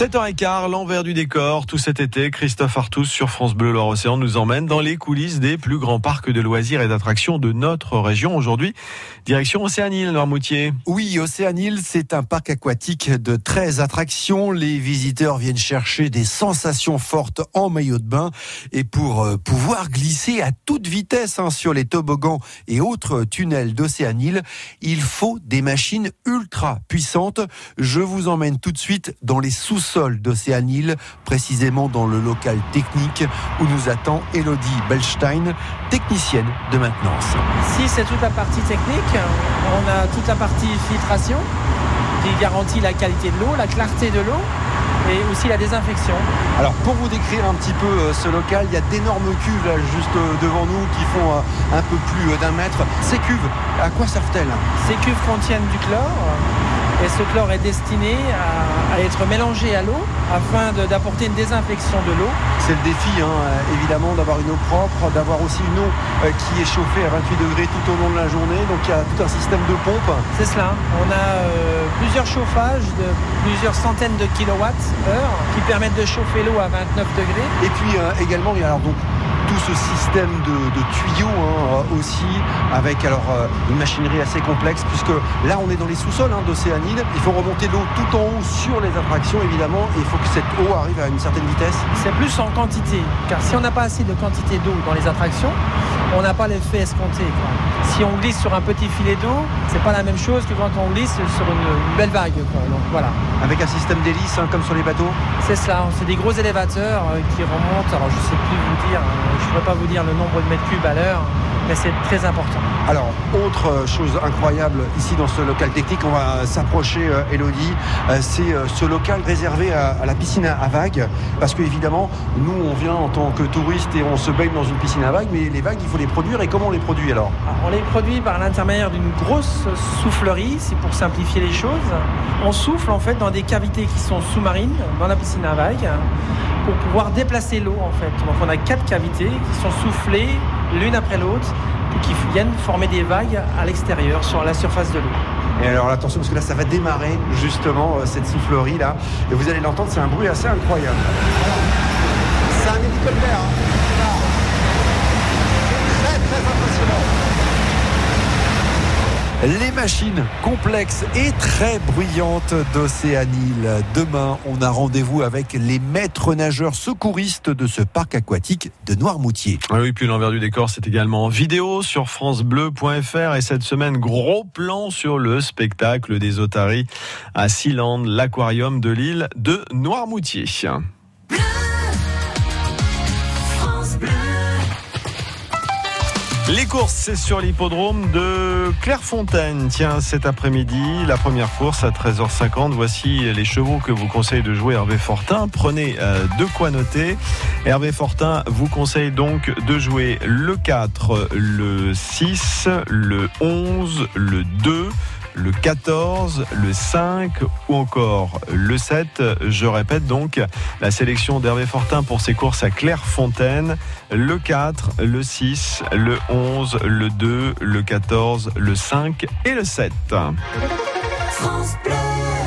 7h15, l'envers du décor. Tout cet été, Christophe Artus sur France Bleu Loire-Océan nous emmène dans les coulisses des plus grands parcs de loisirs et d'attractions de notre région. Aujourd'hui, direction Océanile, Noirmoutier. Oui, Océanile, c'est un parc aquatique de 13 attractions. Les visiteurs viennent chercher des sensations fortes en maillot de bain et pour euh, pouvoir glisser à toute vitesse hein, sur les toboggans et autres tunnels d'Océanile, il faut des machines ultra puissantes. Je vous emmène tout de suite dans les sous sol d'Océanil, précisément dans le local technique où nous attend Elodie Belstein, technicienne de maintenance. Ici, c'est toute la partie technique. On a toute la partie filtration qui garantit la qualité de l'eau, la clarté de l'eau et aussi la désinfection. Alors pour vous décrire un petit peu euh, ce local, il y a d'énormes cuves là juste euh, devant nous qui font euh, un peu plus d'un mètre. Ces cuves, à quoi servent-elles? Ces cuves contiennent du chlore et ce chlore est destiné à, être mélangé à l'eau afin d'apporter une désinfection de l'eau. C'est le défi, hein, évidemment, d'avoir une eau propre, d'avoir aussi une eau euh, qui est chauffée à 28 degrés tout au long de la journée. Donc il y a tout un système de pompe. C'est cela. On a euh, plusieurs chauffages de plusieurs centaines de kilowatts heure qui permettent de chauffer l'eau à 29 degrés. Et puis euh, également, il y a alors donc ce système de, tuyaux hein, aussi, avec alors une machinerie assez complexe, puisque là on est dans les sous-sols hein, d'Océanide. Il faut remonter l'eau tout en haut sur les attractions évidemment, et il faut que cette eau arrive à une certaine vitesse. C'est plus en quantité, car si on n'a pas assez de quantité d'eau dans les attractions, on n'a pas l'effet escompté. Si on glisse sur un petit filet d'eau, c'est pas la même chose que quand on glisse sur une, belle vague. Donc voilà. Avec un système d'hélice hein, comme sur les bateaux? C'est ça, c'est des gros élévateurs euh, qui remontent, alors je sais plus vous dire, euh, je ne pourrais pas vous dire le nombre de mètres cubes à l'heure, mais c'est très important. Alors, autre chose incroyable ici dans ce local technique, on va s'approcher, Elodie, c'est ce local réservé à, la piscine à vagues, parce que évidemment, nous on vient en tant que touriste et on se baigne dans une piscine à vagues, mais les vagues il faut les produire et comment on les produit alors On les produit par l'intermédiaire d'une grosse soufflerie, c'est pour simplifier les choses. On souffle en fait dans des cavités qui sont sous-marines dans la piscine à vagues pour pouvoir déplacer l'eau en fait. Donc on a quatre cavités qui sont soufflées l'une après l'autre et qui viennent former des vagues à l'extérieur sur la surface de l'eau. Et alors attention parce que là ça va démarrer justement euh, cette soufflerie là et vous allez l'entendre c'est un bruit assez incroyable. C'est un hélicoptère. Hein. Les machines complexes et très bruyantes d'Océanil. Demain, on a rendez-vous avec les maîtres nageurs secouristes de ce parc aquatique de Noirmoutier. Ah oui, puis l'envers du décor, c'est également en vidéo sur francebleu.fr et cette semaine, gros plan sur le spectacle des otaries à Sealand, l'aquarium de l'île de Noirmoutier. Les courses, c'est sur l'hippodrome de Clairefontaine. Tiens, cet après-midi, la première course à 13h50. Voici les chevaux que vous conseille de jouer Hervé Fortin. Prenez euh, de quoi noter. Hervé Fortin vous conseille donc de jouer le 4, le 6, le 11, le 2 le 14, le 5 ou encore le 7. Je répète donc la sélection d'Hervé Fortin pour ses courses à Clairefontaine. Le 4, le 6, le 11, le 2, le 14, le 5 et le 7.